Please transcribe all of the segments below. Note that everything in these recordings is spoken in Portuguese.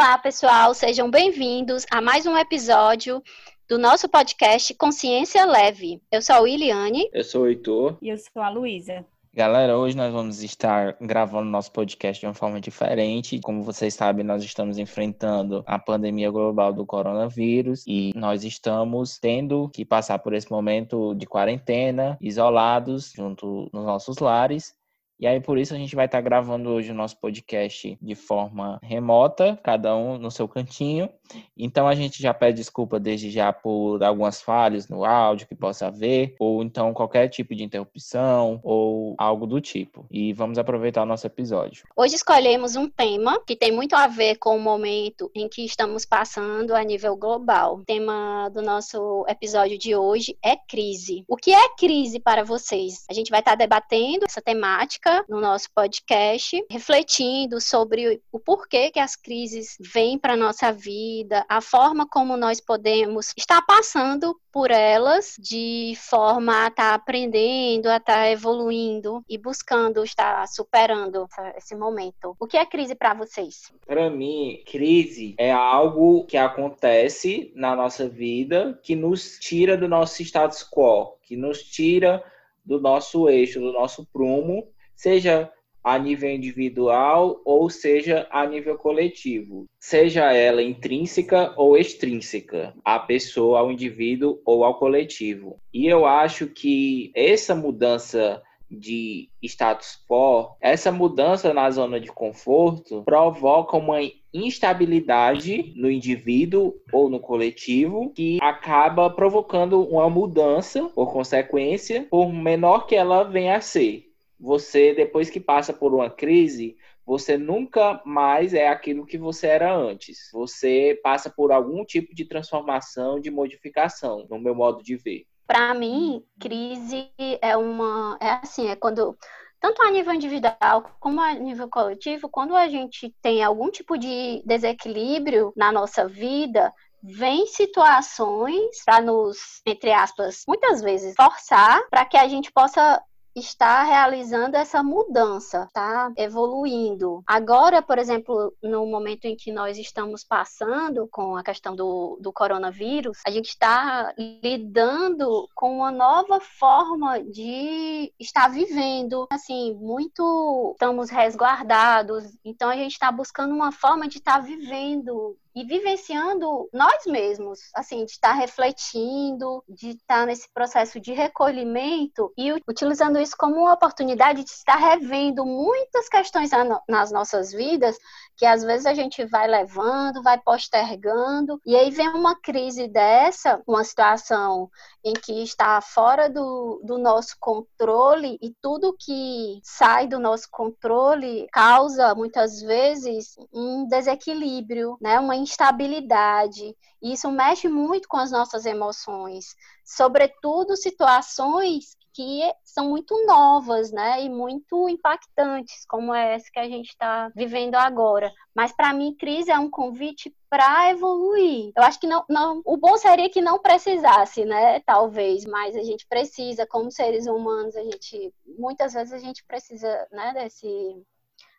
Olá, pessoal, sejam bem-vindos a mais um episódio do nosso podcast Consciência Leve. Eu sou a Williane. Eu sou o Heitor. E eu sou a Luísa. Galera, hoje nós vamos estar gravando nosso podcast de uma forma diferente. Como vocês sabem, nós estamos enfrentando a pandemia global do coronavírus e nós estamos tendo que passar por esse momento de quarentena, isolados, junto nos nossos lares. E aí, por isso, a gente vai estar gravando hoje o nosso podcast de forma remota, cada um no seu cantinho. Então, a gente já pede desculpa desde já por algumas falhas no áudio que possa haver, ou então qualquer tipo de interrupção, ou algo do tipo. E vamos aproveitar o nosso episódio. Hoje escolhemos um tema que tem muito a ver com o momento em que estamos passando a nível global. O tema do nosso episódio de hoje é crise. O que é crise para vocês? A gente vai estar debatendo essa temática no nosso podcast, refletindo sobre o porquê que as crises vêm para nossa vida, a forma como nós podemos estar passando por elas de forma a estar tá aprendendo, a estar tá evoluindo e buscando estar superando esse momento. O que é crise para vocês? Para mim, crise é algo que acontece na nossa vida que nos tira do nosso status quo, que nos tira do nosso eixo, do nosso prumo seja a nível individual ou seja a nível coletivo, seja ela intrínseca ou extrínseca, à pessoa, ao indivíduo ou ao coletivo. E eu acho que essa mudança de status quo, essa mudança na zona de conforto provoca uma instabilidade no indivíduo ou no coletivo que acaba provocando uma mudança, por consequência, por menor que ela venha a ser você, depois que passa por uma crise, você nunca mais é aquilo que você era antes. Você passa por algum tipo de transformação, de modificação, no meu modo de ver. Para mim, crise é uma. É assim, é quando. Tanto a nível individual como a nível coletivo, quando a gente tem algum tipo de desequilíbrio na nossa vida, vem situações para nos, entre aspas, muitas vezes forçar para que a gente possa está realizando essa mudança, está evoluindo. Agora, por exemplo, no momento em que nós estamos passando com a questão do, do coronavírus, a gente está lidando com uma nova forma de estar vivendo. Assim, muito estamos resguardados, então a gente está buscando uma forma de estar vivendo e vivenciando nós mesmos, assim, de estar refletindo, de estar nesse processo de recolhimento e utilizando isso como uma oportunidade de estar revendo muitas questões nas nossas vidas que às vezes a gente vai levando, vai postergando, e aí vem uma crise dessa, uma situação em que está fora do, do nosso controle e tudo que sai do nosso controle causa muitas vezes um desequilíbrio, né, uma instabilidade. E isso mexe muito com as nossas emoções, sobretudo situações que são muito novas, né, e muito impactantes, como essa que a gente está vivendo agora. Mas para mim, crise é um convite para evoluir. Eu acho que não, não, o bom seria que não precisasse, né? Talvez, mas a gente precisa, como seres humanos, a gente muitas vezes a gente precisa, né, desse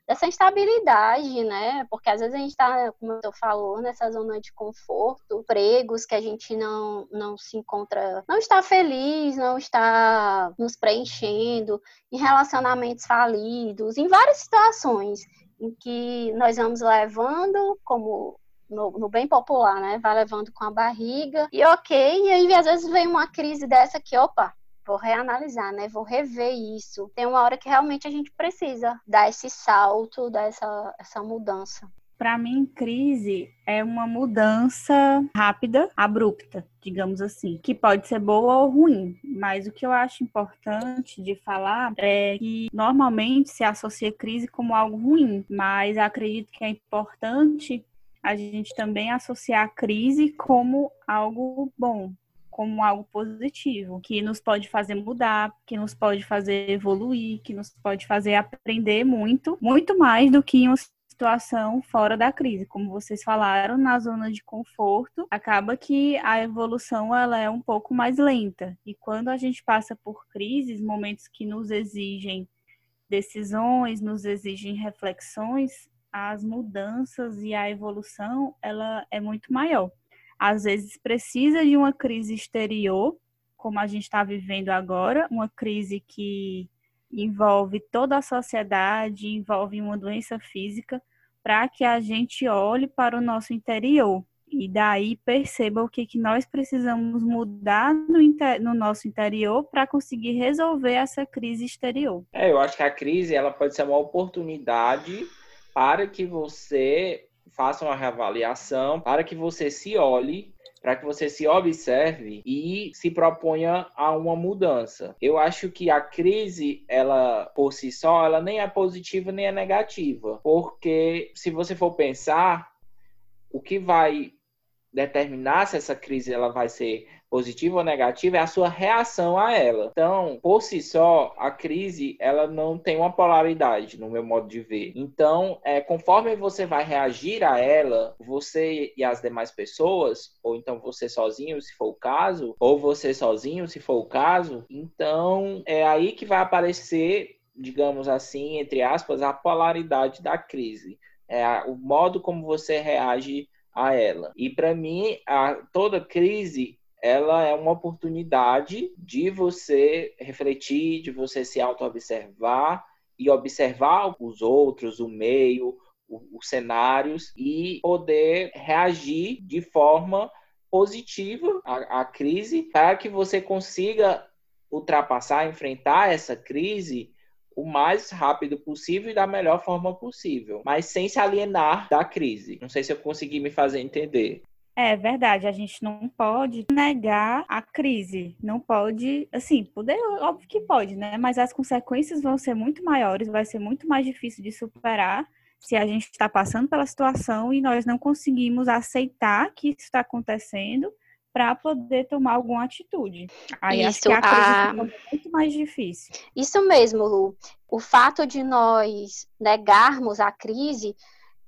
dessa instabilidade, né? Porque às vezes a gente está, como eu falou, nessa zona de conforto, empregos que a gente não, não se encontra, não está feliz, não está nos preenchendo, em relacionamentos falidos, em várias situações em que nós vamos levando como no, no, bem popular, né? Vai levando com a barriga e ok, e aí às vezes vem uma crise dessa que, opa, vou reanalisar, né? Vou rever isso. Tem uma hora que realmente a gente precisa dar esse salto, dar essa, essa mudança. Para mim, crise é uma mudança rápida, abrupta, digamos assim, que pode ser boa ou ruim, mas o que eu acho importante de falar é que normalmente se associa crise como algo ruim, mas acredito que é importante a gente também associar a crise como algo bom, como algo positivo, que nos pode fazer mudar, que nos pode fazer evoluir, que nos pode fazer aprender muito, muito mais do que em uma situação fora da crise. Como vocês falaram, na zona de conforto, acaba que a evolução ela é um pouco mais lenta. E quando a gente passa por crises, momentos que nos exigem decisões, nos exigem reflexões, as mudanças e a evolução ela é muito maior. Às vezes precisa de uma crise exterior, como a gente está vivendo agora, uma crise que envolve toda a sociedade, envolve uma doença física, para que a gente olhe para o nosso interior e daí perceba o que, que nós precisamos mudar no, inter, no nosso interior para conseguir resolver essa crise exterior. É, eu acho que a crise ela pode ser uma oportunidade para que você faça uma reavaliação, para que você se olhe para que você se observe e se proponha a uma mudança. Eu acho que a crise, ela por si só, ela nem é positiva nem é negativa, porque se você for pensar, o que vai determinar se essa crise ela vai ser positiva ou negativa é a sua reação a ela. Então, por si só, a crise ela não tem uma polaridade no meu modo de ver. Então, é, conforme você vai reagir a ela, você e as demais pessoas, ou então você sozinho, se for o caso, ou você sozinho, se for o caso, então é aí que vai aparecer, digamos assim, entre aspas, a polaridade da crise. É o modo como você reage a ela. E para mim, a, toda crise ela é uma oportunidade de você refletir, de você se auto-observar e observar os outros, o meio, os cenários e poder reagir de forma positiva à, à crise para que você consiga ultrapassar, enfrentar essa crise o mais rápido possível e da melhor forma possível, mas sem se alienar da crise. Não sei se eu consegui me fazer entender. É verdade, a gente não pode negar a crise, não pode, assim, poder, óbvio que pode, né? Mas as consequências vão ser muito maiores, vai ser muito mais difícil de superar se a gente está passando pela situação e nós não conseguimos aceitar que isso está acontecendo para poder tomar alguma atitude. Aí Isso, acho que a a... muito mais difícil. Isso mesmo, Lu. O fato de nós negarmos a crise,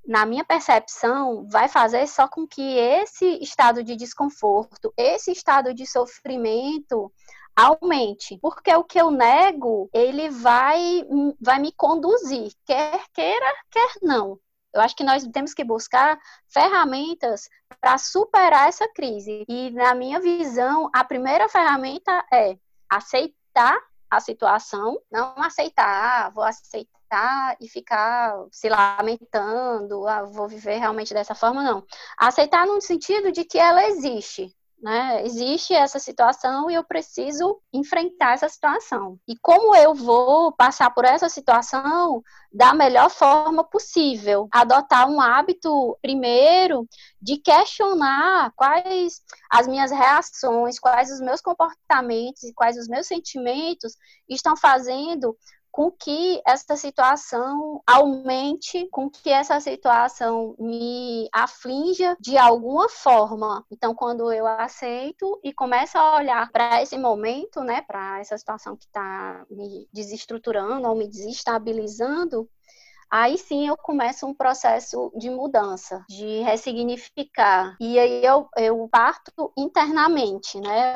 na minha percepção, vai fazer só com que esse estado de desconforto, esse estado de sofrimento aumente, porque o que eu nego, ele vai vai me conduzir, quer queira, quer não. Eu acho que nós temos que buscar ferramentas para superar essa crise. E, na minha visão, a primeira ferramenta é aceitar a situação, não aceitar, ah, vou aceitar e ficar se lamentando, ah, vou viver realmente dessa forma, não. Aceitar no sentido de que ela existe, né? Existe essa situação e eu preciso enfrentar essa situação. E como eu vou passar por essa situação da melhor forma possível? Adotar um hábito, primeiro, de questionar quais as minhas reações, quais os meus comportamentos e quais os meus sentimentos estão fazendo com que essa situação aumente, com que essa situação me aflinja de alguma forma. Então, quando eu aceito e começo a olhar para esse momento, né, para essa situação que está me desestruturando ou me desestabilizando, aí sim eu começo um processo de mudança, de ressignificar. E aí eu, eu parto internamente, né?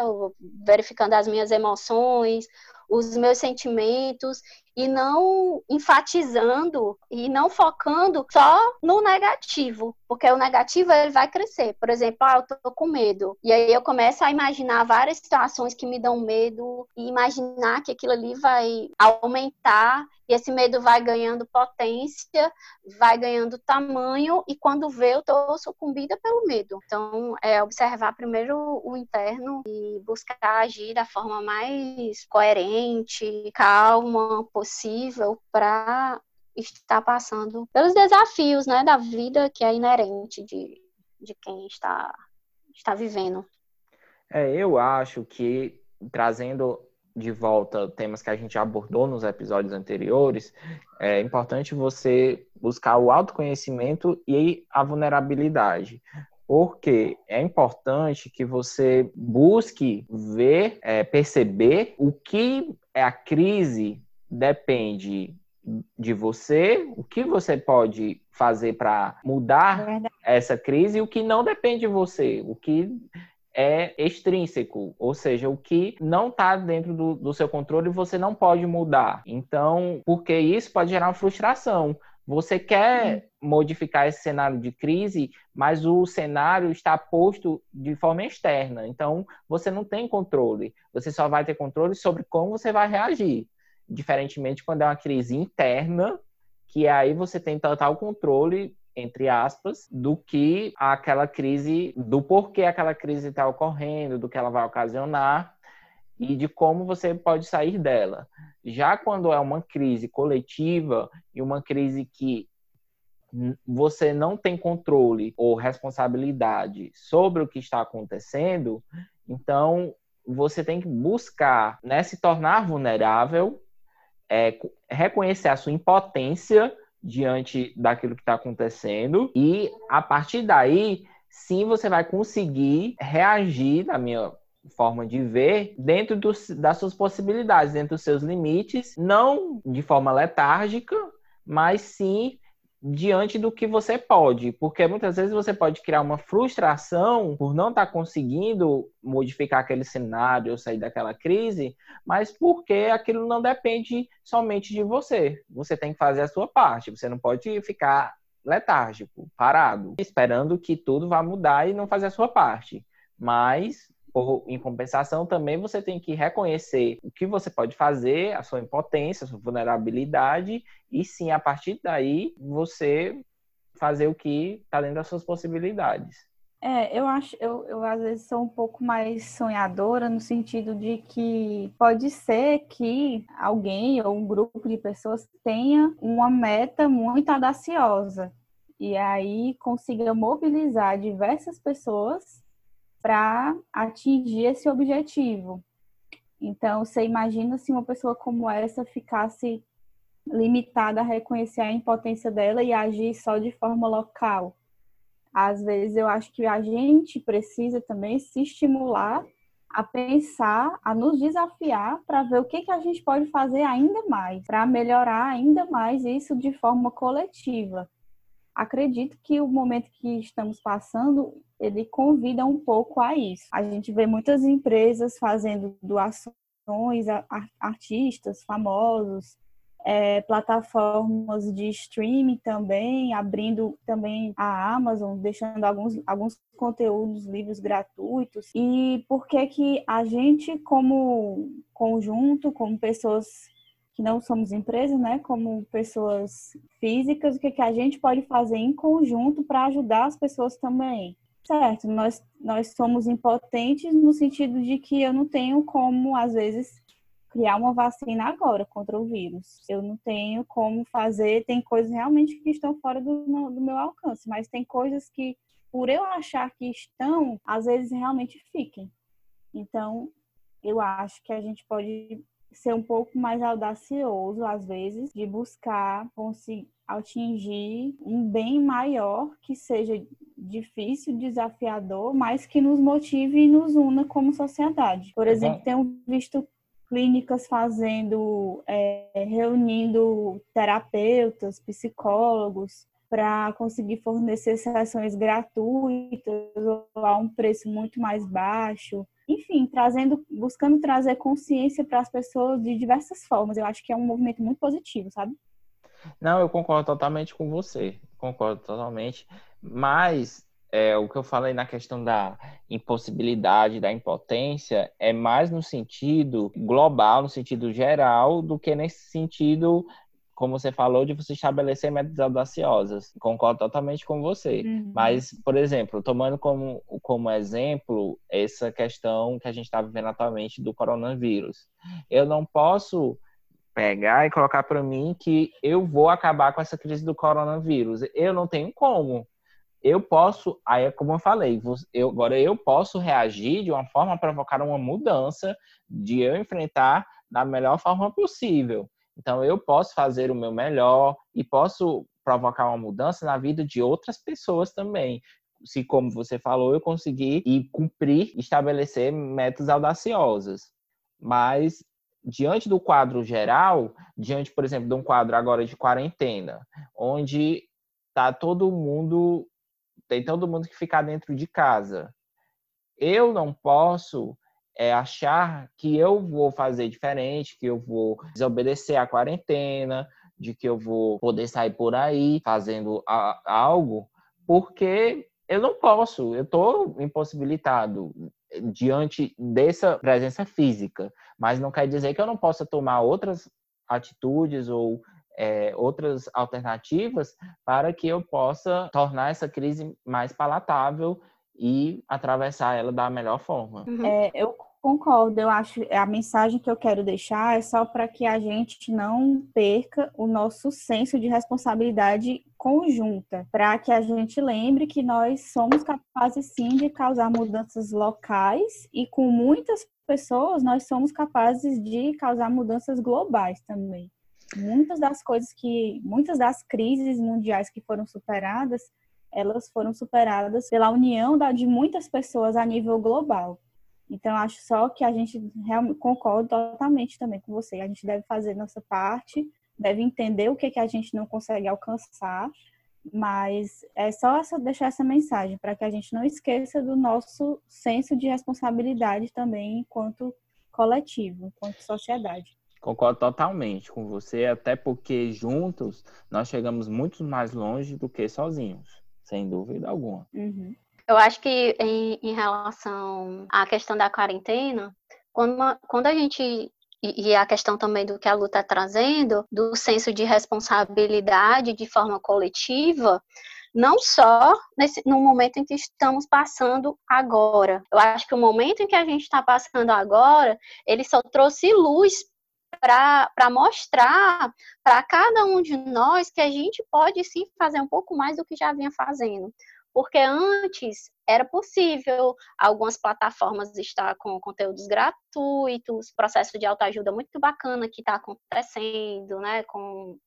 Verificando as minhas emoções, os meus sentimentos e não enfatizando e não focando só no negativo, porque o negativo ele vai crescer. Por exemplo, ah, eu tô com medo. E aí eu começo a imaginar várias situações que me dão medo e imaginar que aquilo ali vai aumentar e esse medo vai ganhando potência, vai ganhando tamanho e quando vê eu tô sucumbida pelo medo. Então, é observar primeiro o interno e buscar agir da forma mais coerente, calma, possível para estar passando pelos desafios, né, da vida que é inerente de, de quem está está vivendo. É, eu acho que trazendo de volta temas que a gente abordou nos episódios anteriores, é importante você buscar o autoconhecimento e a vulnerabilidade. Porque é importante que você busque ver, é, perceber o que é a crise depende de você, o que você pode fazer para mudar é essa crise e o que não depende de você, o que é extrínseco, ou seja, o que não está dentro do, do seu controle você não pode mudar. Então, porque isso pode gerar uma frustração. Você quer modificar esse cenário de crise, mas o cenário está posto de forma externa. Então, você não tem controle. Você só vai ter controle sobre como você vai reagir. Diferentemente quando é uma crise interna, que aí você tem total controle entre aspas, do que aquela crise, do porquê aquela crise está ocorrendo, do que ela vai ocasionar e de como você pode sair dela. Já quando é uma crise coletiva e uma crise que você não tem controle ou responsabilidade sobre o que está acontecendo, então você tem que buscar né, se tornar vulnerável, é, reconhecer a sua impotência diante daquilo que está acontecendo. E a partir daí sim você vai conseguir reagir na minha forma de ver dentro das suas possibilidades, dentro dos seus limites, não de forma letárgica, mas sim diante do que você pode, porque muitas vezes você pode criar uma frustração por não estar tá conseguindo modificar aquele cenário ou sair daquela crise, mas porque aquilo não depende somente de você. Você tem que fazer a sua parte, você não pode ficar letárgico, parado, esperando que tudo vá mudar e não fazer a sua parte. Mas por, em compensação, também você tem que reconhecer o que você pode fazer, a sua impotência, a sua vulnerabilidade, e sim, a partir daí, você fazer o que está dentro das suas possibilidades. É, eu acho, eu, eu às vezes sou um pouco mais sonhadora no sentido de que pode ser que alguém ou um grupo de pessoas tenha uma meta muito audaciosa e aí consiga mobilizar diversas pessoas para atingir esse objetivo. Então, você imagina se uma pessoa como essa ficasse limitada a reconhecer a impotência dela e agir só de forma local. Às vezes, eu acho que a gente precisa também se estimular a pensar, a nos desafiar para ver o que, que a gente pode fazer ainda mais, para melhorar ainda mais isso de forma coletiva acredito que o momento que estamos passando, ele convida um pouco a isso. A gente vê muitas empresas fazendo doações a artistas famosos, é, plataformas de streaming também, abrindo também a Amazon, deixando alguns, alguns conteúdos, livros gratuitos. E por que que a gente, como conjunto, como pessoas que não somos empresas, né, como pessoas físicas, o que, que a gente pode fazer em conjunto para ajudar as pessoas também. Certo, nós, nós somos impotentes no sentido de que eu não tenho como, às vezes, criar uma vacina agora contra o vírus. Eu não tenho como fazer, tem coisas realmente que estão fora do, do meu alcance, mas tem coisas que, por eu achar que estão, às vezes realmente fiquem. Então, eu acho que a gente pode ser um pouco mais audacioso, às vezes, de buscar conseguir atingir um bem maior que seja difícil, desafiador, mas que nos motive e nos una como sociedade. Por exemplo, tenho visto clínicas fazendo, é, reunindo terapeutas, psicólogos, para conseguir fornecer sessões gratuitas ou a um preço muito mais baixo enfim, trazendo, buscando trazer consciência para as pessoas de diversas formas. Eu acho que é um movimento muito positivo, sabe? Não, eu concordo totalmente com você, concordo totalmente. Mas é, o que eu falei na questão da impossibilidade, da impotência, é mais no sentido global, no sentido geral, do que nesse sentido como você falou, de você estabelecer metas audaciosas. Concordo totalmente com você. Uhum. Mas, por exemplo, tomando como, como exemplo essa questão que a gente está vivendo atualmente do coronavírus. Eu não posso pegar e colocar para mim que eu vou acabar com essa crise do coronavírus. Eu não tenho como. Eu posso, aí é como eu falei, eu, agora eu posso reagir de uma forma a provocar uma mudança de eu enfrentar da melhor forma possível. Então, eu posso fazer o meu melhor e posso provocar uma mudança na vida de outras pessoas também. Se, como você falou, eu conseguir e cumprir, estabelecer metas audaciosas. Mas, diante do quadro geral, diante, por exemplo, de um quadro agora de quarentena, onde tá todo mundo, tem todo mundo que ficar dentro de casa, eu não posso é achar que eu vou fazer diferente, que eu vou desobedecer à quarentena, de que eu vou poder sair por aí fazendo a, algo, porque eu não posso, eu estou impossibilitado diante dessa presença física, mas não quer dizer que eu não possa tomar outras atitudes ou é, outras alternativas para que eu possa tornar essa crise mais palatável e atravessar ela da melhor forma. Uhum. É, eu concordo, eu acho a mensagem que eu quero deixar é só para que a gente não perca o nosso senso de responsabilidade conjunta, para que a gente lembre que nós somos capazes sim de causar mudanças locais e com muitas pessoas nós somos capazes de causar mudanças globais também. Muitas das coisas que, muitas das crises mundiais que foram superadas, elas foram superadas pela união de muitas pessoas a nível global. Então, acho só que a gente realmente concordo totalmente também com você. A gente deve fazer nossa parte, deve entender o que, que a gente não consegue alcançar, mas é só essa, deixar essa mensagem para que a gente não esqueça do nosso senso de responsabilidade também enquanto coletivo, enquanto sociedade. Concordo totalmente com você, até porque juntos nós chegamos muito mais longe do que sozinhos, sem dúvida alguma. Uhum. Eu acho que em, em, relação à questão da quarentena, quando, uma, quando a gente e, a questão também do que a Lu está trazendo, do senso de responsabilidade de forma coletiva, não só nesse, no momento em que estamos passando agora. Eu acho que o momento em que a gente está passando agora, ele só trouxe luz para mostrar para cada um de nós que a gente pode sim fazer um pouco mais do que já vinha fazendo porque antes era possível algumas plataformas estar com conteúdos gratuitos, processo de autoajuda muito bacana que está acontecendo, né, com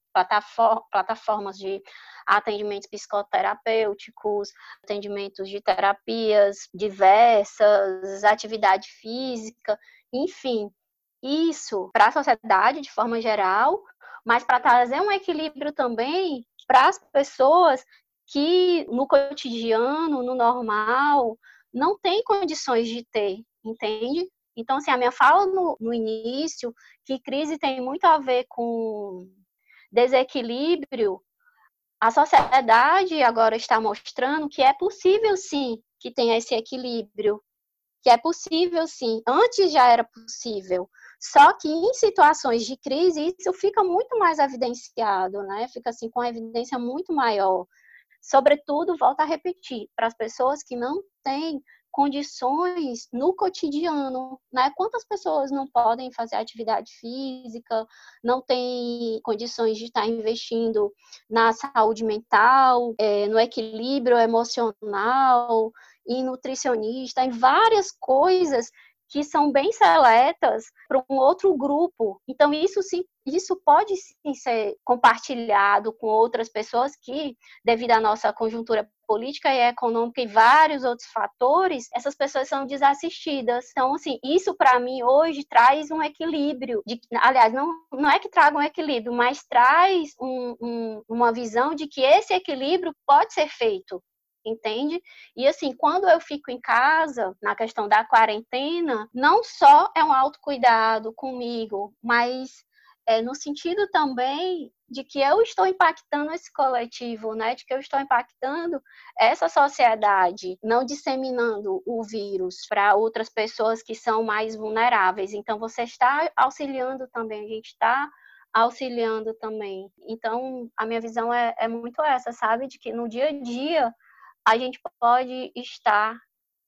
plataformas de atendimentos psicoterapêuticos, atendimentos de terapias diversas, atividade física, enfim, isso para a sociedade de forma geral, mas para trazer um equilíbrio também para as pessoas que no cotidiano, no normal, não tem condições de ter, entende? Então, assim, a minha fala no, no início, que crise tem muito a ver com desequilíbrio, a sociedade agora está mostrando que é possível sim que tenha esse equilíbrio, que é possível sim, antes já era possível. Só que em situações de crise isso fica muito mais evidenciado, né? Fica assim com evidência muito maior. Sobretudo, volta a repetir, para as pessoas que não têm condições no cotidiano, né? Quantas pessoas não podem fazer atividade física, não têm condições de estar investindo na saúde mental, é, no equilíbrio emocional, em nutricionista, em várias coisas que são bem seletas para um outro grupo. Então, isso sim, isso pode sim ser compartilhado com outras pessoas que, devido à nossa conjuntura política e econômica e vários outros fatores, essas pessoas são desassistidas. Então, assim, isso para mim hoje traz um equilíbrio. De, aliás, não, não é que traga um equilíbrio, mas traz um, um, uma visão de que esse equilíbrio pode ser feito entende? E assim, quando eu fico em casa, na questão da quarentena, não só é um autocuidado comigo, mas é no sentido também de que eu estou impactando esse coletivo, né? De que eu estou impactando essa sociedade, não disseminando o vírus para outras pessoas que são mais vulneráveis. Então, você está auxiliando também, a gente está auxiliando também. Então, a minha visão é, é muito essa, sabe? De que no dia a dia a gente pode estar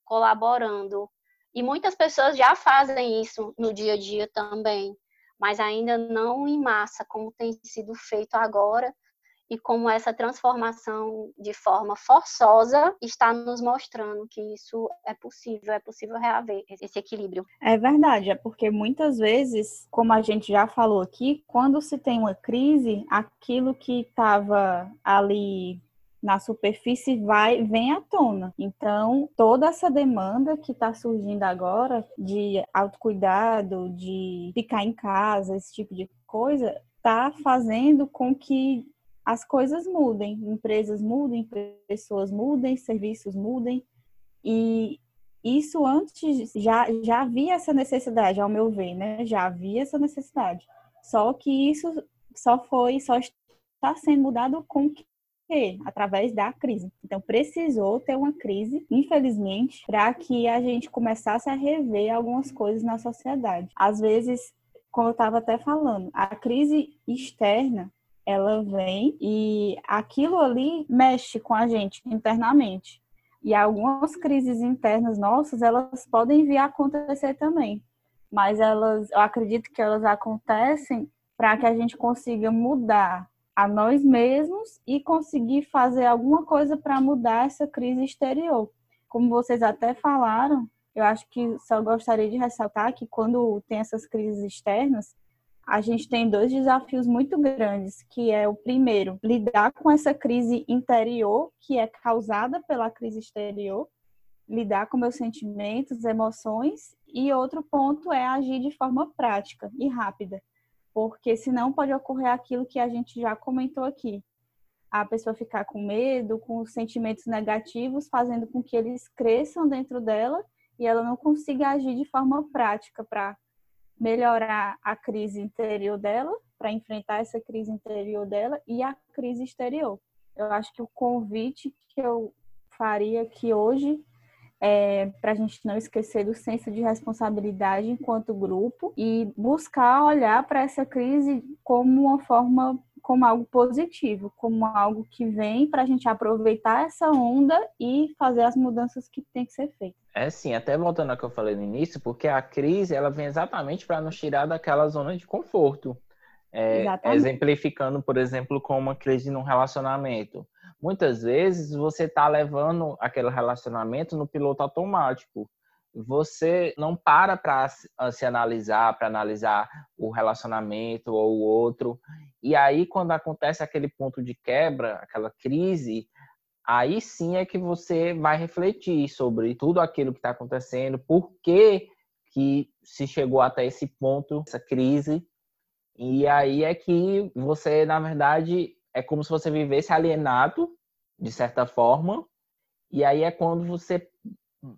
colaborando. E muitas pessoas já fazem isso no dia a dia também, mas ainda não em massa, como tem sido feito agora, e como essa transformação de forma forçosa está nos mostrando que isso é possível, é possível reaver esse equilíbrio. É verdade, é porque muitas vezes, como a gente já falou aqui, quando se tem uma crise, aquilo que estava ali na superfície vai vem à tona. Então, toda essa demanda que está surgindo agora de autocuidado, de ficar em casa, esse tipo de coisa, está fazendo com que as coisas mudem, empresas mudem, pessoas mudem, serviços mudem. E isso antes já, já havia essa necessidade, ao meu ver, né? Já havia essa necessidade. Só que isso só foi, só está sendo mudado com quê? Através da crise. Então, precisou ter uma crise, infelizmente, para que a gente começasse a rever algumas coisas na sociedade. Às vezes, como eu estava até falando, a crise externa ela vem e aquilo ali mexe com a gente internamente. E algumas crises internas nossas, elas podem vir a acontecer também. Mas elas, eu acredito que elas acontecem para que a gente consiga mudar a nós mesmos e conseguir fazer alguma coisa para mudar essa crise exterior. Como vocês até falaram, eu acho que só gostaria de ressaltar que quando tem essas crises externas, a gente tem dois desafios muito grandes, que é o primeiro, lidar com essa crise interior que é causada pela crise exterior, lidar com meus sentimentos, emoções, e outro ponto é agir de forma prática e rápida, porque senão pode ocorrer aquilo que a gente já comentou aqui. A pessoa ficar com medo, com sentimentos negativos, fazendo com que eles cresçam dentro dela e ela não consiga agir de forma prática para melhorar a crise interior dela, para enfrentar essa crise interior dela e a crise exterior. Eu acho que o convite que eu faria aqui hoje é, para a gente não esquecer do senso de responsabilidade enquanto grupo e buscar olhar para essa crise como uma forma, como algo positivo, como algo que vem para a gente aproveitar essa onda e fazer as mudanças que tem que ser feitas. É sim, até voltando ao que eu falei no início, porque a crise ela vem exatamente para nos tirar daquela zona de conforto. É, exemplificando, por exemplo, com uma crise num relacionamento muitas vezes você está levando aquele relacionamento no piloto automático. Você não para para se analisar, para analisar o relacionamento ou o outro. E aí, quando acontece aquele ponto de quebra, aquela crise, aí sim é que você vai refletir sobre tudo aquilo que está acontecendo, por que, que se chegou até esse ponto, essa crise. E aí é que você, na verdade, é como se você vivesse alienado, de certa forma, e aí é quando você.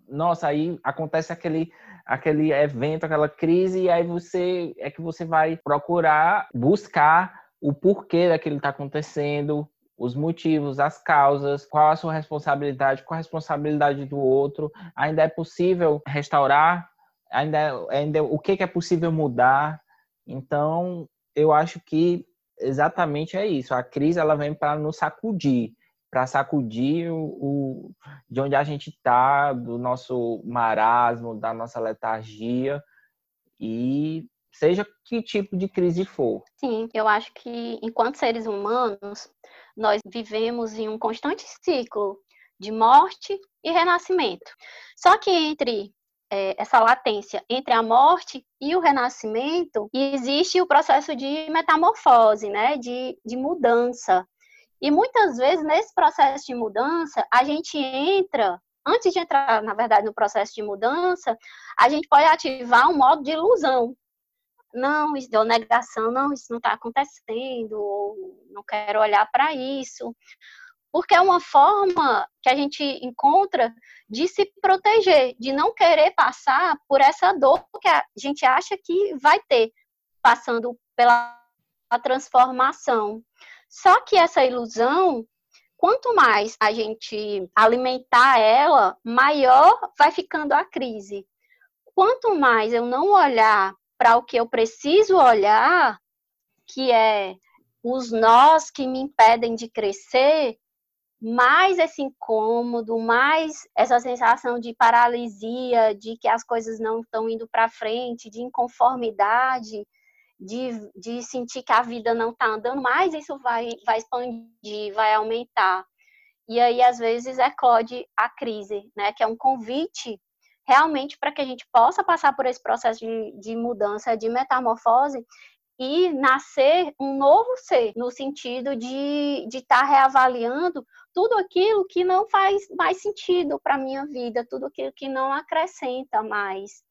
Nossa, aí acontece aquele, aquele evento, aquela crise, e aí você é que você vai procurar buscar o porquê daquilo está acontecendo, os motivos, as causas, qual a sua responsabilidade, qual a responsabilidade do outro, ainda é possível restaurar, ainda, ainda o que, que é possível mudar. Então, eu acho que exatamente é isso. A crise ela vem para nos sacudir, para sacudir o, o, de onde a gente está, do nosso marasmo, da nossa letargia e seja que tipo de crise for. Sim, eu acho que enquanto seres humanos, nós vivemos em um constante ciclo de morte e renascimento. Só que entre é, essa latência entre a morte e o renascimento, existe o processo de metamorfose, né, de, de mudança. E muitas vezes, nesse processo de mudança, a gente entra, antes de entrar, na verdade, no processo de mudança, a gente pode ativar um modo de ilusão. Não, isso deu negação, não, isso não está acontecendo, ou não quero olhar para isso porque é uma forma que a gente encontra de se proteger, de não querer passar por essa dor que a gente acha que vai ter, passando pela transformação. Só que essa ilusão, quanto mais a gente alimentar ela, maior vai ficando a crise. Quanto mais eu não olhar para o que eu preciso olhar, que é os nós que me impedem de crescer, mais esse incômodo, mais essa sensação de paralisia, de que as coisas não estão indo para frente, de inconformidade, de, de sentir que a vida não está andando, mais isso vai, vai expandir, vai aumentar. E aí, às vezes, eclode a crise, né? Que é um convite realmente para que a gente possa passar por esse processo de, de mudança, de metamorfose e nascer um novo ser, no sentido de estar tá reavaliando tudo aquilo que não faz mais sentido para a minha vida, tudo aquilo que não acrescenta mais,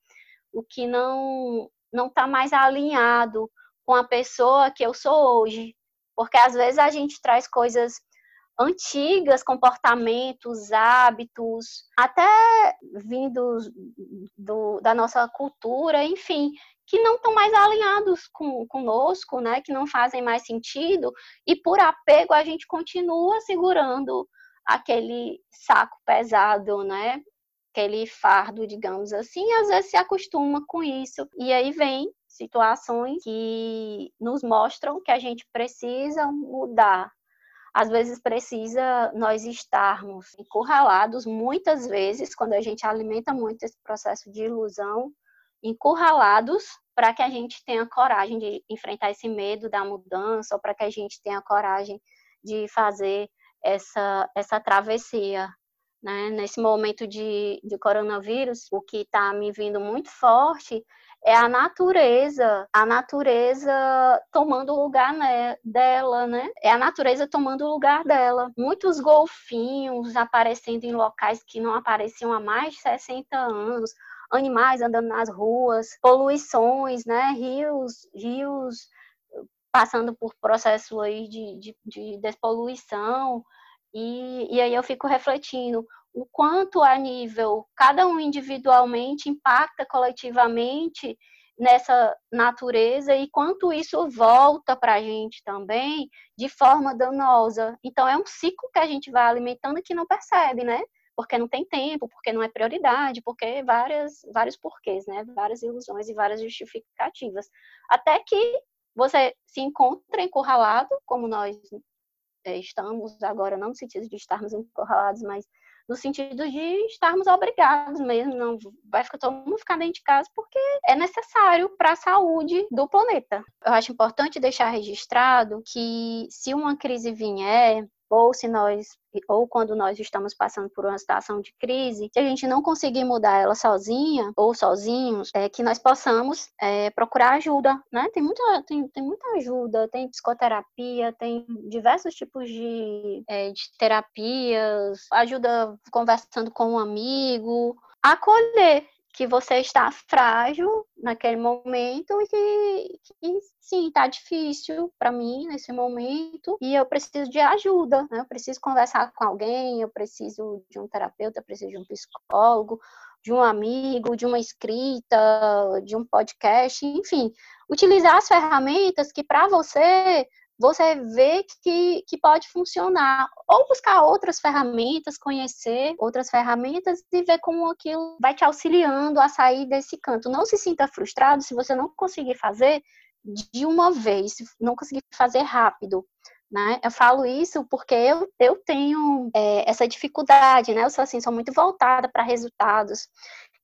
o que não não está mais alinhado com a pessoa que eu sou hoje. Porque às vezes a gente traz coisas antigas, comportamentos, hábitos, até vindos do, da nossa cultura, enfim, que não estão mais alinhados com, conosco, né? Que não fazem mais sentido, e por apego a gente continua segurando aquele saco pesado, né? Aquele fardo, digamos assim, e às vezes se acostuma com isso. E aí vem situações que nos mostram que a gente precisa mudar, às vezes precisa nós estarmos encurralados, muitas vezes, quando a gente alimenta muito esse processo de ilusão, encurralados para que a gente tenha coragem de enfrentar esse medo da mudança, ou para que a gente tenha coragem de fazer essa, essa travessia. Né? Nesse momento de, de coronavírus, o que está me vindo muito forte é a natureza, a natureza tomando o lugar né, dela, né? É a natureza tomando o lugar dela. Muitos golfinhos aparecendo em locais que não apareciam há mais de 60 anos, animais andando nas ruas, poluições, né? Rios, rios passando por processo aí de, de, de despoluição. E, e aí eu fico refletindo o quanto a nível, cada um individualmente impacta coletivamente nessa natureza e quanto isso volta para a gente também de forma danosa. Então é um ciclo que a gente vai alimentando que não percebe, né? Porque não tem tempo, porque não é prioridade, porque várias, vários porquês, né? Várias ilusões e várias justificativas. Até que você se encontra encurralado, como nós é, estamos agora, não no sentido de estarmos encurralados, mas no sentido de estarmos obrigados mesmo, não vai ficar todo mundo ficar dentro de casa porque é necessário para a saúde do planeta. Eu acho importante deixar registrado que se uma crise vier, ou se nós ou quando nós estamos passando por uma situação de crise, se a gente não conseguir mudar ela sozinha ou sozinhos, é que nós possamos é, procurar ajuda, né? Tem muita, tem, tem muita ajuda, tem psicoterapia, tem diversos tipos de, é, de terapias, ajuda conversando com um amigo, acolher que você está frágil naquele momento e que, que sim, está difícil para mim nesse momento e eu preciso de ajuda, né? Eu preciso conversar com alguém, eu preciso de um terapeuta, eu preciso de um psicólogo, de um amigo, de uma escrita, de um podcast, enfim, utilizar as ferramentas que para você você vê que, que pode funcionar. Ou buscar outras ferramentas, conhecer outras ferramentas e ver como aquilo vai te auxiliando a sair desse canto. Não se sinta frustrado se você não conseguir fazer de uma vez, não conseguir fazer rápido. Né? Eu falo isso porque eu, eu tenho é, essa dificuldade, né? Eu sou assim, sou muito voltada para resultados.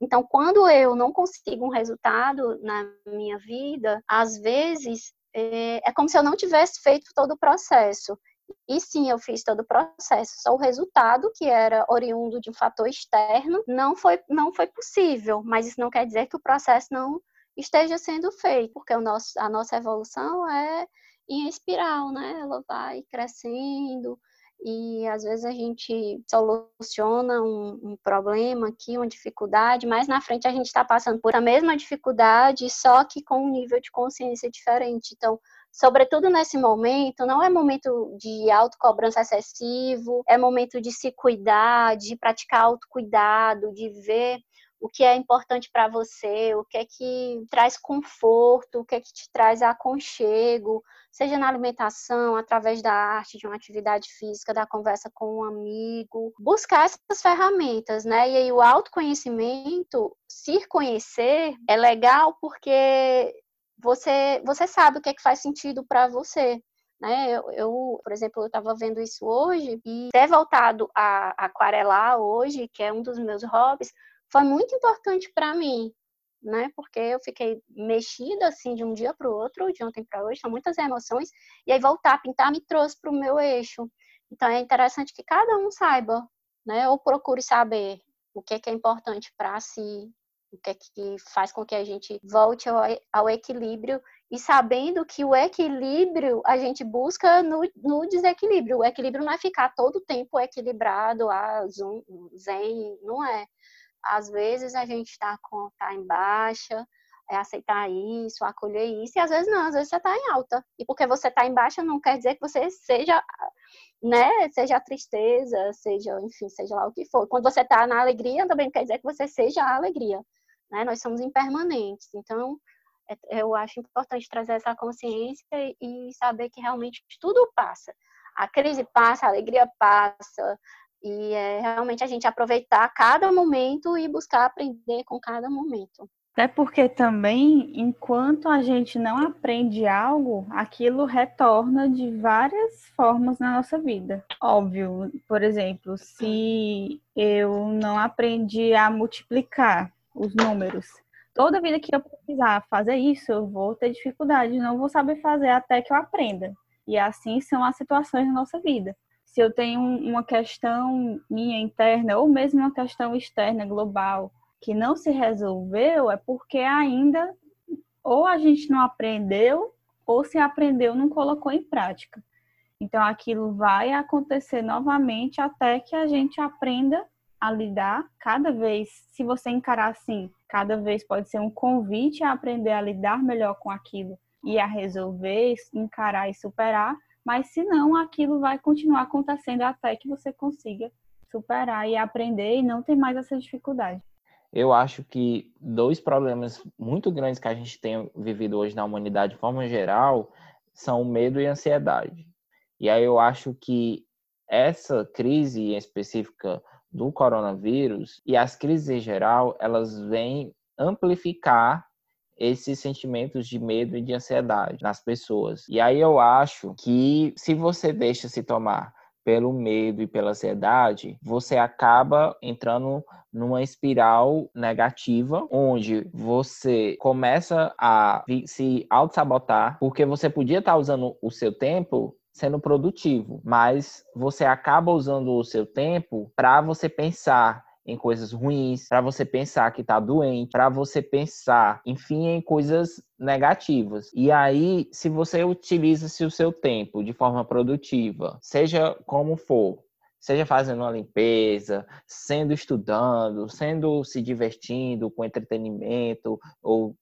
Então, quando eu não consigo um resultado na minha vida, às vezes é, é como se eu não tivesse feito todo o processo. E sim, eu fiz todo o processo. Só o resultado, que era oriundo de um fator externo, não foi, não foi possível. Mas isso não quer dizer que o processo não esteja sendo feito, porque o nosso, a nossa evolução é em espiral, né? Ela vai crescendo, e às vezes a gente soluciona um, um, problema aqui, uma dificuldade, mas na frente a gente está passando por a mesma dificuldade, só que com um nível de consciência diferente. Então, sobretudo nesse momento, não é momento de autocobrança excessivo, é momento de se cuidar, de praticar autocuidado, de ver o que é importante para você, o que é que traz conforto, o que é que te traz aconchego, seja na alimentação, através da arte, de uma atividade física, da conversa com um amigo, buscar essas ferramentas, né? E aí o autoconhecimento, se conhecer, é legal porque você você sabe o que é que faz sentido para você. Né? Eu, eu, por exemplo, eu estava vendo isso hoje e ter voltado a aquarelar hoje, que é um dos meus hobbies, foi muito importante para mim, né? Porque eu fiquei mexida assim de um dia para o outro, de ontem para hoje, são muitas emoções, e aí voltar a pintar me trouxe para o meu eixo. Então é interessante que cada um saiba, né? Ou procure saber o que é, que é importante para si, o que é que faz com que a gente volte ao, ao equilíbrio e sabendo que o equilíbrio a gente busca no, no, desequilíbrio. O equilíbrio não é ficar todo o tempo equilibrado, ah, zen, não é às vezes a gente está com tá em baixa, é aceitar isso, acolher isso, e às vezes não, às vezes você está em alta. E porque você está em baixa não quer dizer que você seja, né, seja tristeza, seja, enfim, seja lá o que for. Quando você está na alegria, também não quer dizer que você seja a alegria, né? Nós somos impermanentes. Então, É, eu acho importante trazer essa consciência e saber que realmente tudo passa. A crise passa, a alegria passa, e é realmente a gente aproveitar cada momento e buscar aprender com cada momento. Até porque também, enquanto a gente não aprende algo, aquilo retorna de várias formas na nossa vida. Óbvio, por exemplo, se eu não aprendi a multiplicar os números, toda vida que eu precisar fazer isso, eu vou ter dificuldade, não vou saber fazer até que eu aprenda. E assim são as situações na nossa vida. Se eu tenho uma questão minha interna, ou mesmo uma questão externa, global, que não se resolveu, é porque ainda ou a gente não aprendeu, ou se aprendeu, não colocou em prática. Então, aquilo vai acontecer novamente até que a gente aprenda a lidar cada vez, se você encarar assim, cada vez pode ser um convite a aprender a lidar melhor com aquilo e a resolver, encarar e superar, mas se não, aquilo vai continuar acontecendo até que você consiga superar e aprender e não ter mais essa dificuldade. Eu acho que dois problemas muito grandes que a gente tem vivido hoje na humanidade de forma geral são o medo e a ansiedade. E aí eu acho que essa crise específica do coronavírus e as crises em geral, elas vêm amplificar esses sentimentos de medo e de ansiedade nas pessoas. E aí eu acho que se você deixa se tomar pelo medo e pela ansiedade, você acaba entrando numa espiral negativa, onde você começa a se auto-sabotar, porque você podia estar usando o seu tempo sendo produtivo, mas você acaba usando o seu tempo para você pensar em coisas ruins, para você pensar que está doente, para você pensar, enfim, em coisas negativas. E aí, se você utiliza-se o seu tempo de forma produtiva, seja como for, seja fazendo uma limpeza, sendo estudando, sendo se divertindo com entretenimento ou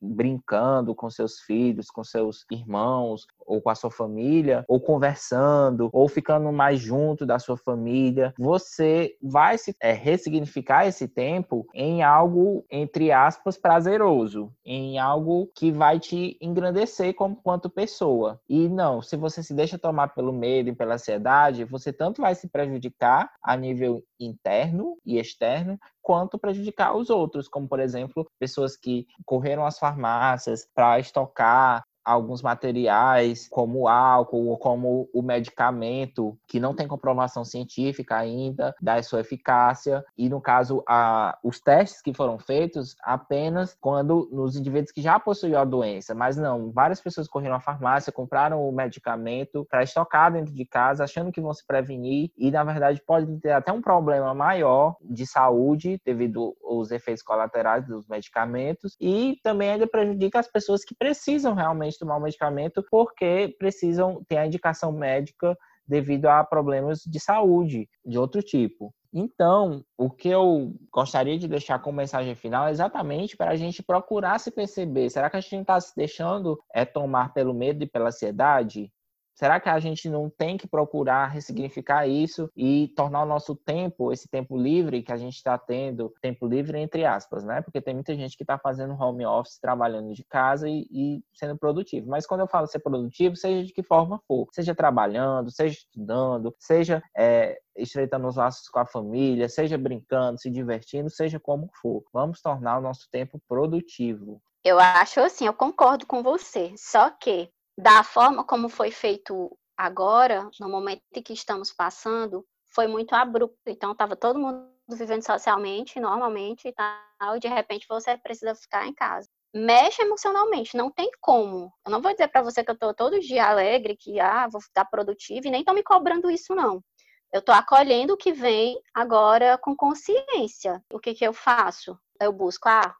brincando com seus filhos, com seus irmãos, ou com a sua família, ou conversando, ou ficando mais junto da sua família, você vai se é, ressignificar esse tempo em algo, entre aspas, prazeroso, em algo que vai te engrandecer como quanto pessoa. E não, se você se deixa tomar pelo medo e pela ansiedade, você tanto vai se prejudicar a nível interno e externo, quanto prejudicar os outros, como por exemplo, pessoas que correram às farmácias para estocar alguns materiais, como o álcool ou como o medicamento, que não tem comprovação científica ainda da sua eficácia, e no caso, a, os testes que foram feitos apenas quando nos indivíduos que já possuíam a doença, mas não, várias pessoas correram à farmácia, compraram o medicamento para estocar dentro de casa, achando que vão se prevenir, e na verdade pode ter até um problema maior de saúde devido aos efeitos colaterais dos medicamentos, e também ainda prejudica as pessoas que precisam realmente tomar o medicamento porque precisam ter a indicação médica devido a problemas de saúde de outro tipo. Então, o que eu gostaria de deixar como mensagem final é exatamente para a gente procurar se perceber: será que a gente está se deixando é, tomar pelo medo e pela ansiedade? Será que a gente não tem que procurar ressignificar isso e tornar o nosso tempo, esse tempo livre que a gente está tendo, tempo livre entre aspas, né? Porque tem muita gente que está fazendo home office, trabalhando de casa e, e, sendo produtivo. Mas quando eu falo ser produtivo, seja de que forma for, seja trabalhando, seja estudando, seja é, estreitando os laços com a família, seja brincando, se divertindo, seja como for. Vamos tornar o nosso tempo produtivo. Eu acho assim, eu concordo com você. Só que da forma como foi feito agora, no momento em que estamos passando, foi muito abrupto. Então, estava todo mundo vivendo socialmente, normalmente e tal, e de repente você precisa ficar em casa. Mexe emocionalmente, não tem como. Eu não vou dizer para você que eu estou todo dia alegre, que ah, vou estar produtiva, e nem estou me cobrando isso, não. Eu estou acolhendo o que vem agora com consciência. O que, que eu faço? Eu busco, ah,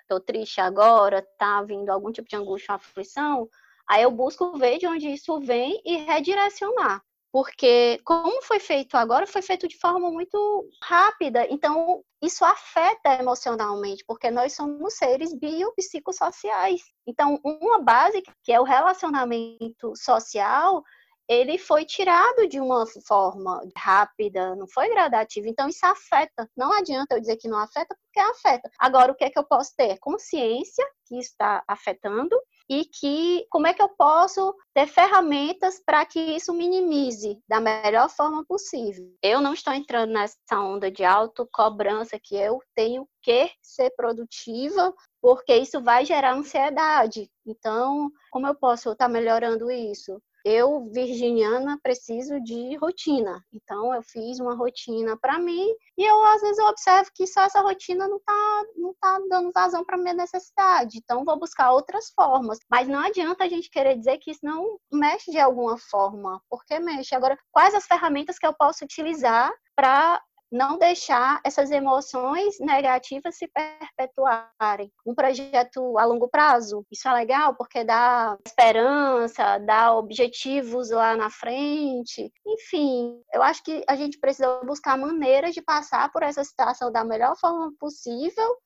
estou triste agora, está vindo algum tipo de angústia, aflição, Aí eu busco ver de onde isso vem e redirecionar. Porque, como foi feito agora, foi feito de forma muito rápida. Então, isso afeta emocionalmente, porque nós somos seres biopsicossociais. Então, uma base, que é o relacionamento social, ele foi tirado de uma forma rápida, não foi gradativa. Então, isso afeta. Não adianta eu dizer que não afeta, porque afeta. Agora, o que é que eu posso ter? Consciência que está afetando e que como é que eu posso ter ferramentas para que isso minimize da melhor forma possível. Eu não estou entrando nessa onda de autocobrança que eu tenho que ser produtiva, porque isso vai gerar ansiedade. Então, como eu posso estar melhorando isso? Eu, virginiana, preciso de rotina. Então, eu fiz uma rotina para mim e eu, às vezes, eu observo que só essa rotina não está não tá dando vazão para minha necessidade. Então, vou buscar outras formas. Mas não adianta a gente querer dizer que isso não mexe de alguma forma, porque mexe. Agora, quais as ferramentas que eu posso utilizar para não deixar essas emoções negativas se perpetuarem. Um projeto a longo prazo, isso é legal porque dá esperança, dá objetivos lá na frente. Enfim, eu acho que a gente precisa buscar maneiras de passar por essa situação da melhor forma possível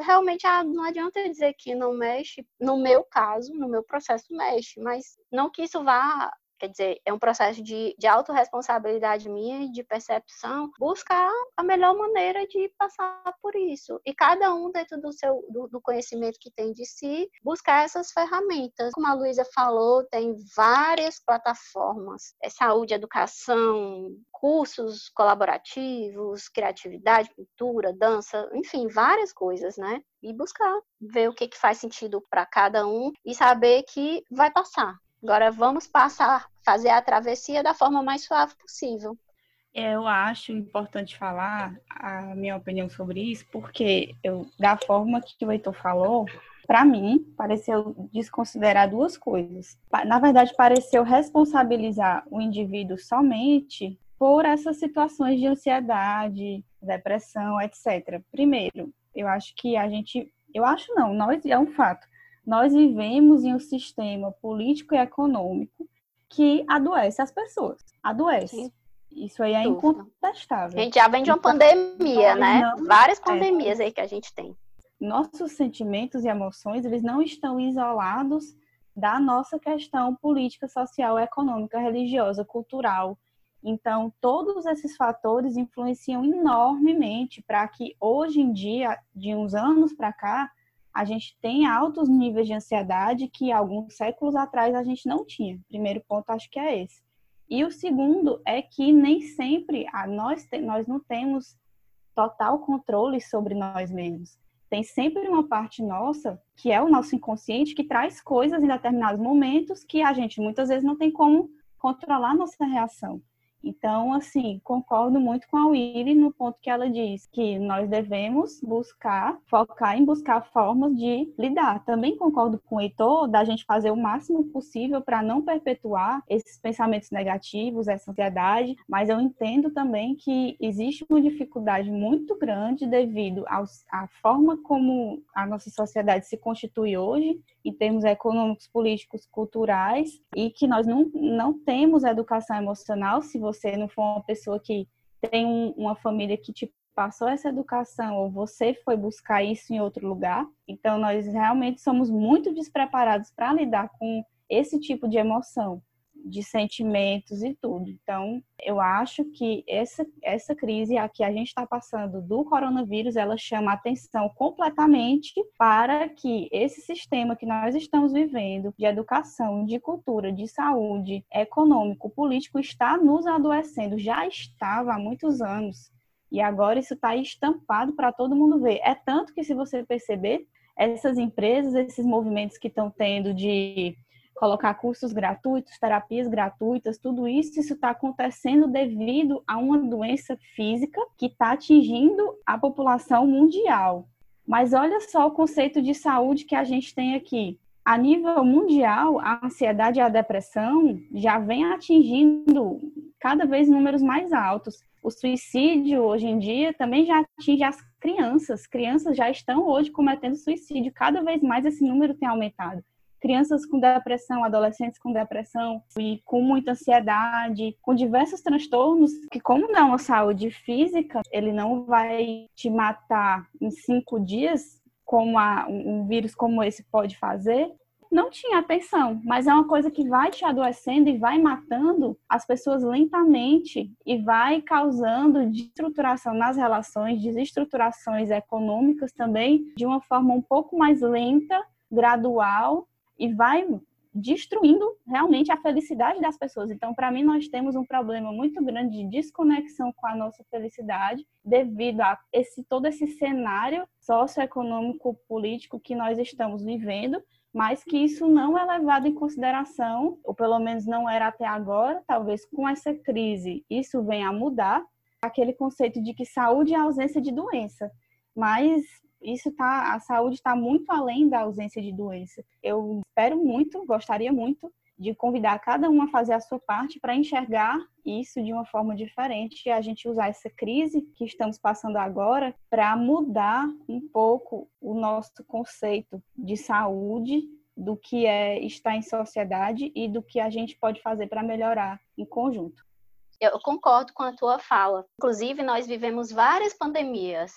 realmente ah, não adianta dizer que não mexe, no meu caso, no meu processo mexe, mas não que isso vá Quer dizer, é um processo de, de autorresponsabilidade minha e de percepção, buscar a melhor maneira de passar por isso. E cada um, dentro do seu do, do conhecimento que tem de si, buscar essas ferramentas. Como a Luísa falou, tem várias plataformas. É saúde, educação, cursos colaborativos, criatividade, pintura, dança, enfim, várias coisas, né? E buscar ver o que, que faz sentido para cada um e saber que vai passar. Agora vamos passar, fazer a travessia da forma mais suave possível. Eu acho importante falar a minha opinião sobre isso, porque eu, da forma que o Heitor falou, para mim, pareceu desconsiderar duas coisas. Na verdade, pareceu responsabilizar o indivíduo somente por essas situações de ansiedade, depressão, etc. Primeiro, eu acho que a gente, eu acho não, nós é um fato nós vivemos em um sistema político e econômico que adoece as pessoas. Adoece. Sim. Isso aí é incontestável. A gente já vem de uma pandemia, né? Não... Várias é. pandemias é. aí que a gente tem. Nossos sentimentos e emoções, eles não estão isolados da nossa questão política, social, econômica, religiosa, cultural. Então, todos esses fatores influenciam enormemente para que hoje em dia, de uns anos para cá, a gente tem altos níveis de ansiedade que alguns séculos atrás a gente não tinha. Primeiro ponto, acho que é esse. E o segundo é que nem sempre a nós, nós não temos total controle sobre nós mesmos. Tem sempre uma parte nossa, que é o nosso inconsciente, que traz coisas em determinados momentos que a gente muitas vezes não tem como controlar nossa reação. Então, assim, concordo muito com a Willy no ponto que ela diz que nós devemos buscar, focar em buscar formas de lidar. Também concordo com o Heitor da gente fazer o máximo possível para não perpetuar esses pensamentos negativos, essa ansiedade, mas eu entendo também que existe uma dificuldade muito grande devido à forma como a nossa sociedade se constitui hoje, em termos econômicos, políticos, culturais, e que nós não, não temos educação emocional se você não for uma pessoa que tem um, uma família que te passou essa educação ou você foi buscar isso em outro lugar. Então, nós realmente somos muito despreparados para lidar com esse tipo de emoção de sentimentos e tudo. Então, eu acho que essa, essa crise a que a gente está passando do coronavírus, ela chama atenção completamente para que esse sistema que nós estamos vivendo de educação, de cultura, de saúde, econômico, político, está nos adoecendo. Já estava há muitos anos. E agora isso está estampado para todo mundo ver. É tanto que, se você perceber, essas empresas, esses movimentos que estão tendo de colocar cursos gratuitos, terapias gratuitas, tudo isso, isso está acontecendo devido a uma doença física que está atingindo a população mundial. Mas olha só o conceito de saúde que a gente tem aqui. A nível mundial, a ansiedade e a depressão já vem atingindo cada vez números mais altos. O suicídio hoje em dia também já atinge as crianças. Crianças já estão hoje cometendo suicídio. Cada vez mais esse número tem aumentado crianças com depressão, adolescentes com depressão e com muita ansiedade, com diversos transtornos que, como não é uma saúde física, ele não vai te matar em cinco dias, como a, um vírus como esse pode fazer, não tinha atenção, mas é uma coisa que vai te adoecendo e vai matando as pessoas lentamente e vai causando desestruturação nas relações, desestruturações econômicas também, de uma forma um pouco mais lenta, gradual e vai destruindo realmente a felicidade das pessoas. Então, para mim, nós temos um problema muito grande de desconexão com a nossa felicidade devido a esse todo esse cenário socioeconômico político que nós estamos vivendo, mas que isso não é levado em consideração, ou pelo menos não era até agora, talvez com essa crise isso venha a mudar, aquele conceito de que saúde é ausência de doença. Mas isso tá, a saúde está muito além da ausência de doença. Eu espero muito, gostaria muito de convidar cada um a fazer a sua parte para enxergar isso de uma forma diferente e a gente usar essa crise que estamos passando agora para mudar um pouco o nosso conceito de saúde, do que é estar em sociedade e do que a gente pode fazer para melhorar em conjunto. Eu concordo com a tua fala. Inclusive, nós vivemos várias pandemias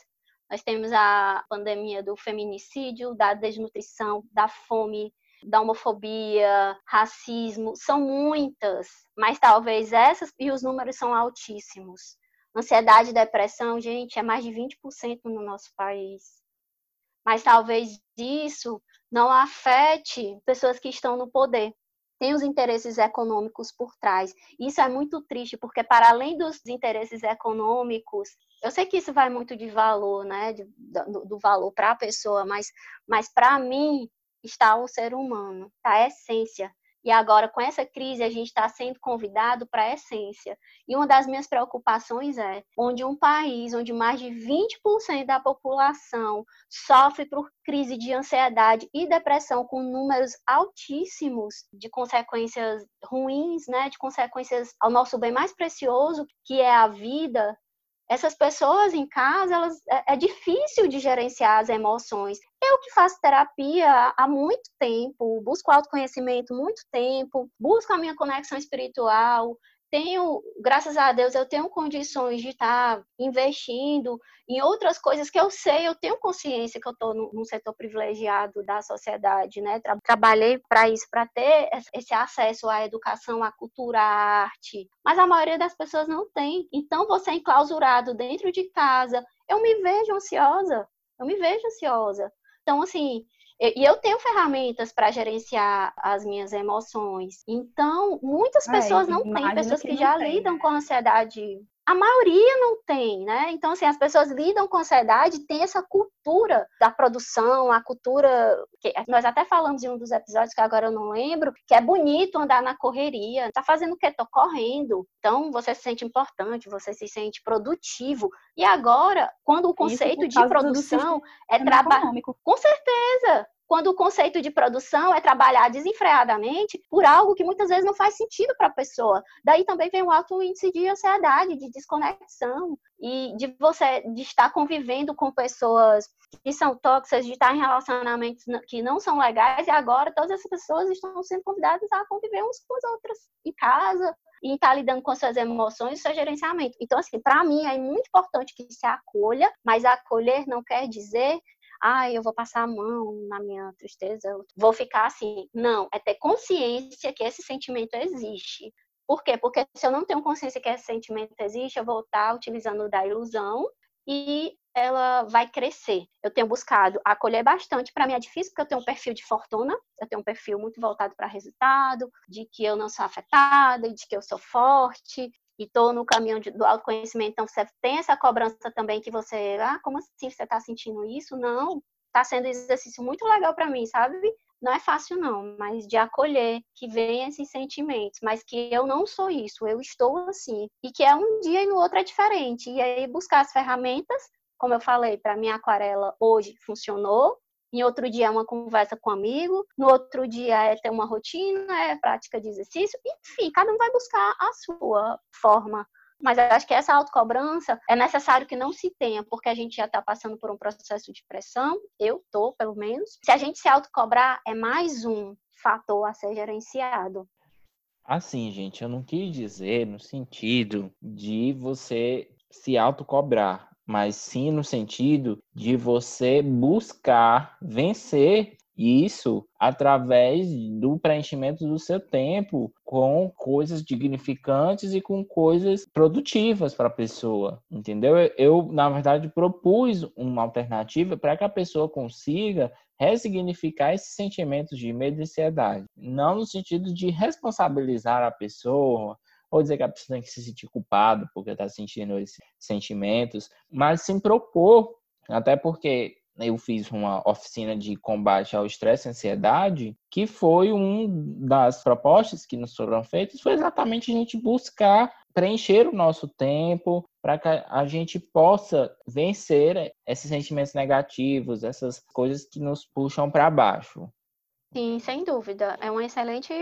nós temos a pandemia do feminicídio, da desnutrição, da fome, da homofobia, racismo, são muitas, mas talvez essas, e os números são altíssimos. Ansiedade e depressão, gente, é mais de 20% no nosso país. Mas talvez isso não afete pessoas que estão no poder. Tem os interesses econômicos por trás. Isso é muito triste, porque para além dos interesses econômicos, eu sei que isso vai muito de valor, né? De, do, do, valor para a pessoa, mas, mas para mim está o ser humano, está a essência. E agora, com essa crise, a gente está sendo convidado para a essência. E uma das minhas preocupações é onde um país onde mais de 20% da população sofre por crise de ansiedade e depressão com números altíssimos de consequências ruins, né, de consequências ao nosso bem mais precioso, que é a vida, essas pessoas em casa, elas, é, é, difícil de gerenciar as emoções. Eu que faço terapia há muito tempo, busco autoconhecimento muito tempo, busco a minha conexão espiritual, tenho, graças a Deus, eu tenho condições de estar investindo em outras coisas que eu sei, eu tenho consciência que eu estou num setor privilegiado da sociedade, né? Trabalhei para isso, para ter esse acesso à educação, à cultura, à arte. Mas a maioria das pessoas não tem. Então, você é enclausurado dentro de casa. Eu me vejo ansiosa. Eu me vejo ansiosa. Então, assim, e eu tenho ferramentas para gerenciar as minhas emoções. Então, muitas pessoas não têm, pessoas que, que já lidam né? com ansiedade a maioria não tem, né? Então, assim, as pessoas lidam com ansiedade, tem essa cultura da produção, a cultura. que Nós até falamos em um dos episódios que agora eu não lembro, que é bonito andar na correria. Tá fazendo o quê? Tô correndo. Então, você se sente importante, você se sente produtivo. E agora, quando o conceito de produção é trabalho. Com certeza! Quando o conceito de produção é trabalhar desenfreadamente por algo que muitas vezes não faz sentido para a pessoa. Daí também vem o alto índice de ansiedade, de desconexão e de você de estar convivendo com pessoas que são tóxicas, de estar em relacionamentos que não são legais e agora todas essas pessoas estão sendo convidadas a conviver uns com as outras em casa, e estar lidando com suas emoções e seu gerenciamento. Então, assim, para mim é muito importante que se acolha, mas acolher não quer dizer ah, eu vou passar a mão na minha tristeza, vou ficar assim. Não, é ter consciência que esse sentimento existe. Por quê? Porque se eu não tenho consciência que esse sentimento existe, eu vou estar utilizando da ilusão e ela vai crescer. Eu tenho buscado acolher bastante. Para mim é difícil porque eu tenho um perfil de fortuna, eu tenho um perfil muito voltado para resultado, de que eu não sou afetada, de que eu sou forte, e estou no caminho de, do autoconhecimento, então você tem essa cobrança também que você, ah, como assim você está sentindo isso? Não, está sendo um exercício muito legal para mim, sabe? Não é fácil não, mas de acolher que vem esses sentimentos, mas que eu não sou isso, eu estou assim, e que é um dia e no outro é diferente. E aí buscar as ferramentas, como eu falei, para minha aquarela hoje funcionou, em outro dia é uma conversa com um amigo, no outro dia é ter uma rotina, é prática de exercício, enfim, cada um vai buscar a sua forma. Mas eu acho que essa autocobrança é necessário que não se tenha, porque a gente já está passando por um processo de pressão, eu estou, pelo menos. Se a gente se autocobrar, é mais um fator a ser gerenciado. Assim, gente, eu não quis dizer no sentido de você se autocobrar, mas sim no sentido de você buscar vencer Isso através do preenchimento do seu tempo com coisas dignificantes e com coisas produtivas para a pessoa, entendeu? Eu, na verdade, propus uma alternativa para que a pessoa consiga ressignificar esses sentimentos de medo e ansiedade, não no sentido de responsabilizar a pessoa, ou dizer que a pessoa tem que se sentir culpada porque está sentindo esses sentimentos, mas sim propor, até porque eu fiz uma oficina de combate ao estresse e ansiedade, que foi uma das propostas que nos foram feitas, foi exatamente a gente buscar preencher o nosso tempo para que a gente possa vencer esses sentimentos negativos, essas coisas que nos puxam para baixo. Sim, sem dúvida. É uma excelente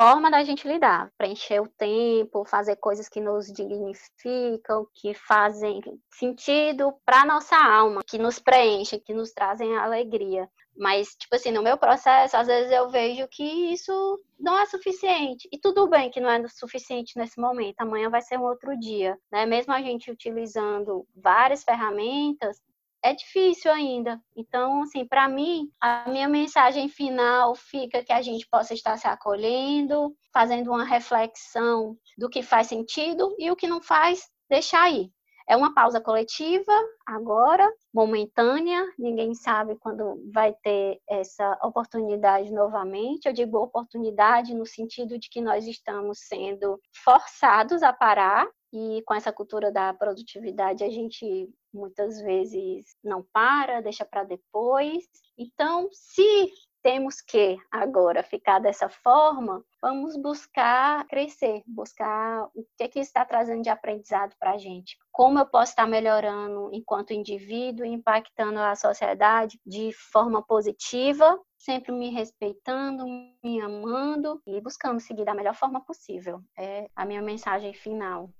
forma da gente lidar, preencher o tempo, fazer coisas que nos dignificam, que fazem sentido para nossa alma, que nos preenchem, que nos trazem alegria. Mas, tipo assim, no meu processo, às vezes eu vejo que isso não é suficiente. E tudo bem que não é suficiente nesse momento, amanhã vai ser um outro dia, né? Mesmo a gente utilizando várias ferramentas, é difícil ainda. Então, assim, para mim, a minha mensagem final fica que a gente possa estar se acolhendo, fazendo uma reflexão do que faz sentido e o que não faz, deixar aí. É uma pausa coletiva agora, momentânea, ninguém sabe quando vai ter essa oportunidade novamente. Eu digo oportunidade no sentido de que nós estamos sendo forçados a parar e com essa cultura da produtividade, a gente muitas vezes não para, deixa para depois. Então, se temos que agora ficar dessa forma, vamos buscar crescer, buscar o que, que está trazendo de aprendizado para a gente. Como eu posso estar melhorando enquanto indivíduo, impactando a sociedade de forma positiva, sempre me respeitando, me amando e buscando seguir da melhor forma possível. É a minha mensagem final.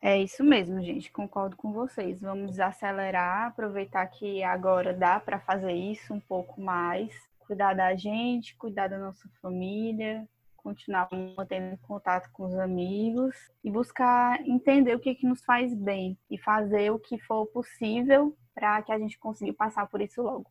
É isso mesmo, gente. Concordo com vocês. Vamos acelerar, aproveitar que agora dá para fazer isso um pouco mais, cuidar da gente, cuidar da nossa família, continuar mantendo contato com os amigos e buscar entender o que, que nos faz bem e fazer o que for possível para que a gente consiga passar por isso logo.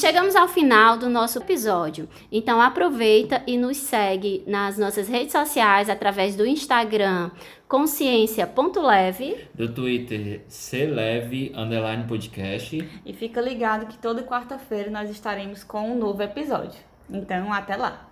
Chegamos ao final do nosso episódio. Então aproveita e nos segue nas nossas redes sociais através do Instagram consciência.leve, do Twitter celeve underline podcast. E fica ligado que toda quarta-feira nós estaremos com um novo episódio. Então até lá.